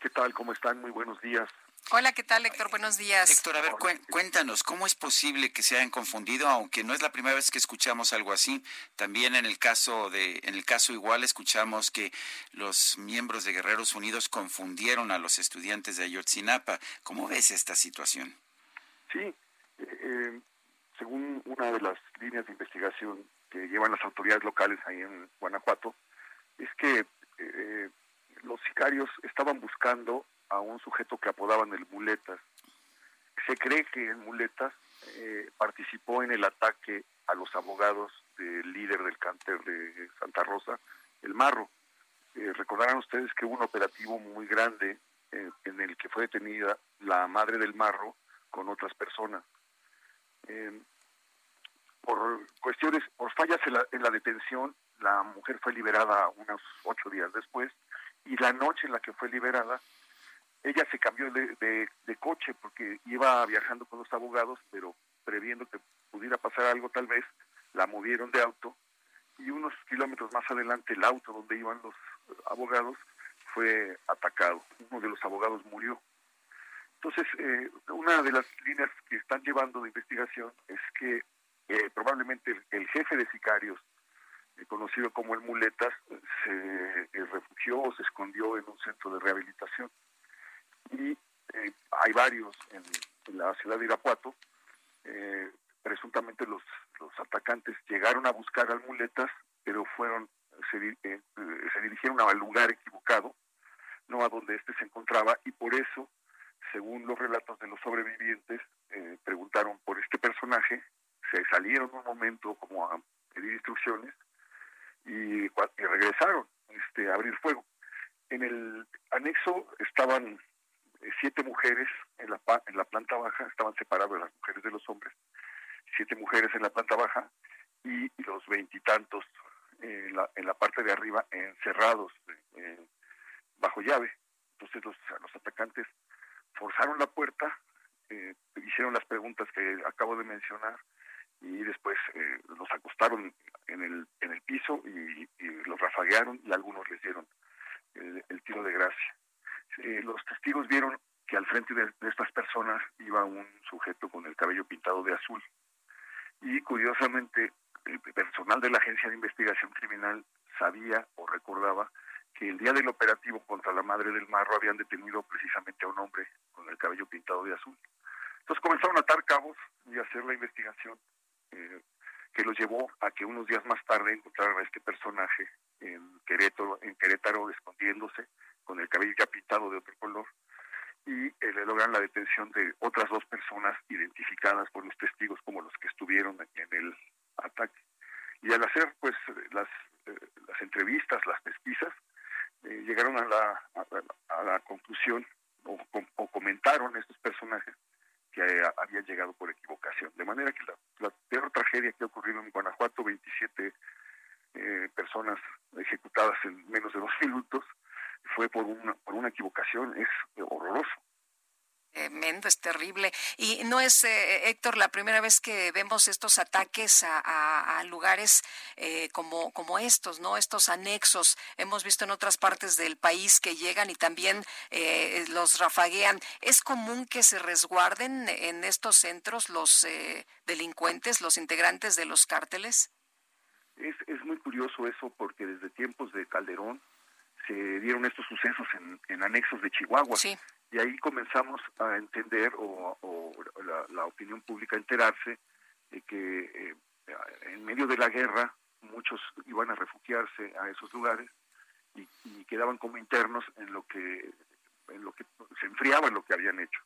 ¿Qué tal? ¿Cómo están? Muy buenos días. Hola, ¿qué tal, Héctor? Buenos días. Héctor, a ver, cuéntanos, ¿cómo es posible que se hayan confundido? Aunque no es la primera vez que escuchamos algo así. También en el caso de, en el caso igual escuchamos que los miembros de Guerreros Unidos confundieron a los estudiantes de Ayotzinapa. ¿Cómo ves esta situación? Sí, eh, eh, según una de las líneas de investigación que llevan las autoridades locales ahí en Guanajuato, es que los sicarios estaban buscando a un sujeto que apodaban el Muletas. Se cree que el Muletas eh, participó en el ataque a los abogados del líder del cáncer de Santa Rosa, el Marro. Eh, recordarán ustedes que hubo un operativo muy grande eh, en el que fue detenida la madre del Marro con otras personas. por cuestiones, por fallas en la, en la detención, la mujer fue liberada unos ocho días después y la noche en la que fue liberada, ella se cambió de, coche porque iba viajando con los abogados, pero previendo que pudiera pasar algo tal vez, la movieron de auto y unos kilómetros más adelante el auto donde iban los abogados fue atacado. Uno de los abogados murió. Entonces, eh, una de las líneas que están llevando de investigación es que eh, probablemente el, jefe de sicarios eh, conocido como el Muletas, se eh, refugió o se escondió en un centro de rehabilitación. Y eh, hay varios en, la ciudad de Irapuato. presuntamente los, los atacantes llegaron a buscar al Muletas, pero fueron se, se dirigieron al lugar equivocado, no a donde éste se encontraba, y por eso, según los relatos de los sobrevivientes, preguntaron por este personaje, se salieron un momento como a pedir instrucciones, y, regresaron este, a abrir fuego. En el anexo estaban eh, siete mujeres en la, en la planta baja, estaban separadas las mujeres de los hombres, siete mujeres en la planta baja y, los veintitantos en la, en la parte de arriba encerrados eh, bajo llave. Entonces los, los atacantes forzaron la puerta, eh, hicieron las preguntas que acabo de mencionar y después eh, los acostaron en el, en el piso y, los rafaguearon y algunos les dieron el, tiro de gracia. Eh, los testigos vieron que al frente de, estas iba un sujeto con el cabello pintado de azul y curiosamente el personal de la Agencia de Investigación Criminal sabía o recordaba que el día del operativo contra la madre del marro habían detenido precisamente a un hombre con el cabello pintado de azul. Entonces comenzaron a atar cabos y a hacer la investigación eh, que los llevó a que unos días más tarde encontraran a este personaje en Querétaro, en Querétaro escondiéndose con el cabello ya pintado de otro color y eh, le logran la detención de otras dos personas identificadas por los testigos como los que estuvieron en el ataque. Y al hacer pues las, eh, las entrevistas, las pesquisas, llegaron a la, a, la conclusión o, o comentaron estos personajes que habían llegado por equivocación. De manera que la, peor tragedia que ha ocurrido en 27 eh, personas ejecutadas en menos de dos minutos, fue por una, por una equivocación, es horroroso. Tremendo, es terrible. Y no es, eh, Héctor, la primera vez que vemos estos ataques a, lugares eh, como, como estos, ¿no? Estos anexos. Hemos visto en otras partes del país que llegan y también eh, los rafaguean. ¿Es común que se resguarden en estos centros los delincuentes, los integrantes de los cárteles? Curioso eso porque desde tiempos de Calderón se dieron estos sucesos en, en anexos de Chihuahua. Sí y ahí comenzamos a entender o, la, opinión pública a enterarse de que eh, en medio de la guerra muchos iban a refugiarse a esos lugares y, quedaban como internos en lo que en lo que se enfriaba en lo que habían hecho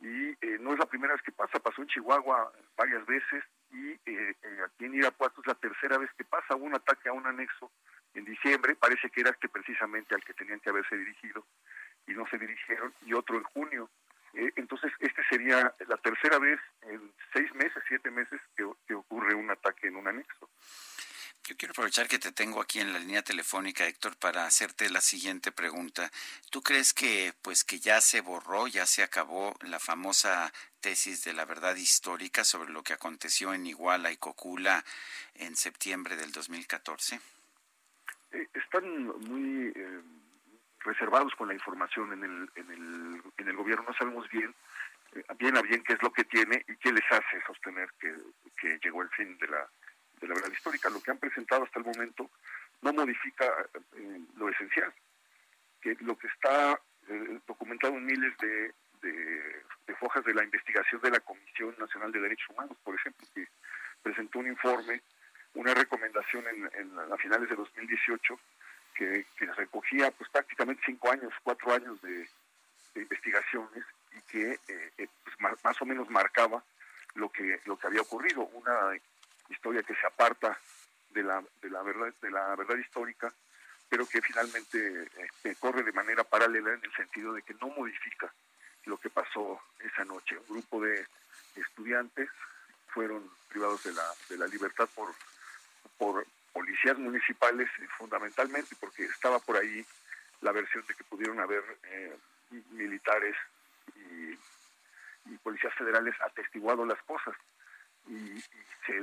y eh, no es la primera vez que pasa pasó en Chihuahua varias veces y eh, aquí en Irapuato es la tercera vez pasa un ataque a un anexo en diciembre, parece que era este precisamente al que tenían que haberse dirigido y no se dirigieron, y otro en junio. Eh, entonces, este sería la tercera vez en seis meses, siete meses que, que ocurre un ataque en un anexo. Yo quiero aprovechar que te tengo aquí en la línea telefónica, Héctor, para hacerte la siguiente pregunta. ¿Tú crees que pues que ya se borró, ya se acabó la famosa tesis de la verdad histórica sobre lo que aconteció en Iguala y Cocula en septiembre del 2014? Eh, están muy eh, reservados con la información en el, en el, en el gobierno. No sabemos bien, eh, bien a bien qué es lo que tiene y qué les hace sostener que, que llegó el fin de la de la verdad histórica. Lo que han presentado hasta el momento no modifica eh, lo esencial, que lo que está documentado en miles de, fojas de la investigación de la Comisión Nacional de Derechos Humanos, por ejemplo, que presentó un informe, una recomendación en, a finales de 2018 que, que, recogía pues prácticamente cinco años, cuatro años de, investigaciones y que eh, pues, más, o menos marcaba lo que lo que había ocurrido, una historia que se aparta de la, de la verdad de la verdad histórica pero que finalmente este, corre de manera paralela en el sentido de que no modifica lo que pasó esa noche. Un grupo de estudiantes fueron privados de la, de la libertad por por policías municipales eh, fundamentalmente porque estaba por ahí la versión de que pudieron haber eh, militares y, y policías federales atestiguado las cosas y, se,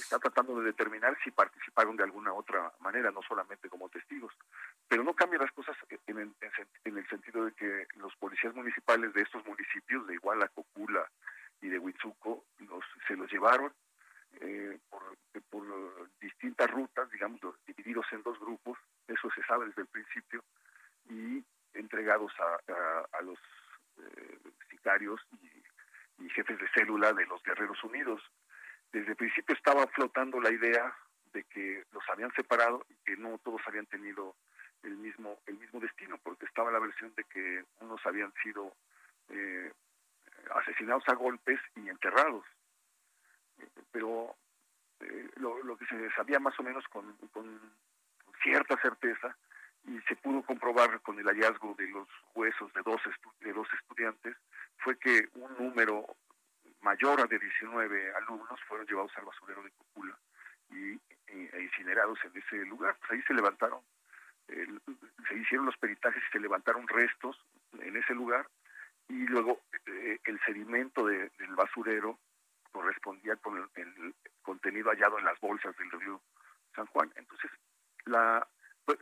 está tratando de determinar si participaron de alguna otra manera, no solamente como testigos. Pero no cambia las cosas en el, en el sentido de que los policías municipales de estos municipios, de Iguala, Cocula y de Huitzuco, los, se los llevaron eh, por, distintas rutas, digamos, divididos en dos grupos, eso se sabe desde el principio, y entregados a, a, los eh, sicarios y y jefes de célula de los Unidos. Desde el principio estaba flotando la idea de que los habían separado y que no todos habían tenido el mismo el mismo destino, porque estaba la versión de que unos habían sido eh, asesinados a golpes y enterrados. Pero eh, lo, que se sabía más o menos con, con cierta certeza y se pudo comprobar con el hallazgo de los huesos de dos, de dos estudiantes fue que un número mayor de 19 alumnos fueron llevados al basurero de Cocula y, e incinerados en ese lugar. Pues ahí se levantaron, se hicieron los peritajes y se levantaron restos en ese lugar y luego eh, el sedimento del basurero correspondía con el, contenido hallado en las bolsas del río San Juan. Entonces, la, pues,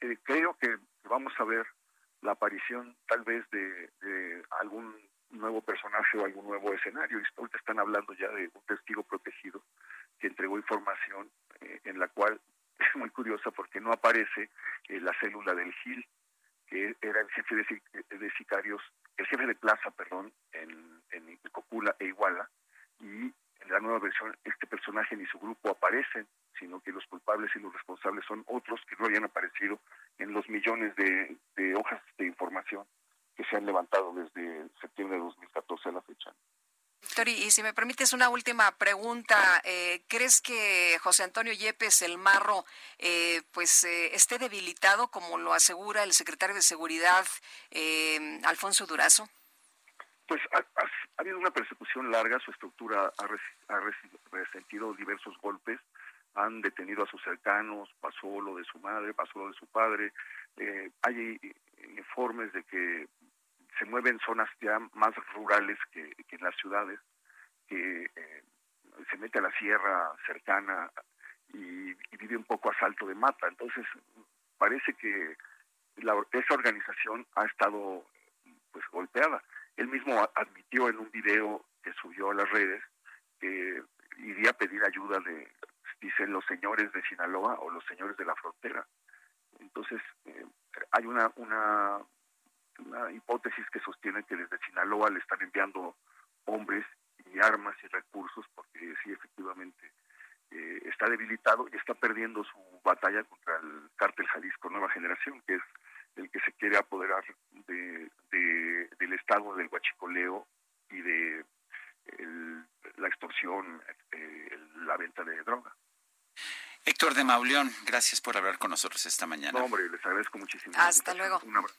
eh, creo que vamos a ver la aparición tal vez de, algún nuevo personaje o algún nuevo escenario. Y ahorita están hablando ya de un testigo protegido que entregó información eh, en la cual es muy curiosa porque no aparece eh, la célula del GIL, que era el jefe de, sicarios, el jefe de plaza, perdón, en, en Cocula e Iguala, y en la nueva versión este personaje ni su grupo aparecen, sino que los culpables y los responsables son otros que no habían aparecido en los millones de, hojas de información que se han levantado desde septiembre de 2014 a la fecha. Víctor, y si me permites una última pregunta, eh, ¿crees que José Antonio Yepes, el marro, eh, pues eh, esté debilitado, como lo asegura el secretario de Seguridad, Alfonso Durazo? Pues ha, habido una persecución larga, su estructura ha, ha resentido diversos golpes, han detenido a sus cercanos, pasó lo de su madre, pasó lo de su padre. Eh, hay informes de que se mueven zonas ya más rurales que, en las ciudades, que eh, se mete a la sierra cercana y, vive un poco a salto de mata. Entonces, parece que esa organización ha estado pues golpeada. Él mismo admitió en un video que subió a las redes que iría a pedir ayuda de dicen los señores de Sinaloa o los señores de la frontera. Entonces, eh, hay una, una, una hipótesis que sostiene que desde Sinaloa le están enviando hombres y armas y recursos, porque sí, efectivamente, eh, está debilitado y está perdiendo su batalla contra el cártel Jalisco Nueva Generación, que es el que se quiere apoderar de, del estado del huachicoleo y de la extorsión eh, la venta de droga. Héctor de Mauleón, gracias por hablar con nosotros esta mañana. No, hombre, les agradezco muchísimo. Hasta luego. Un abrazo.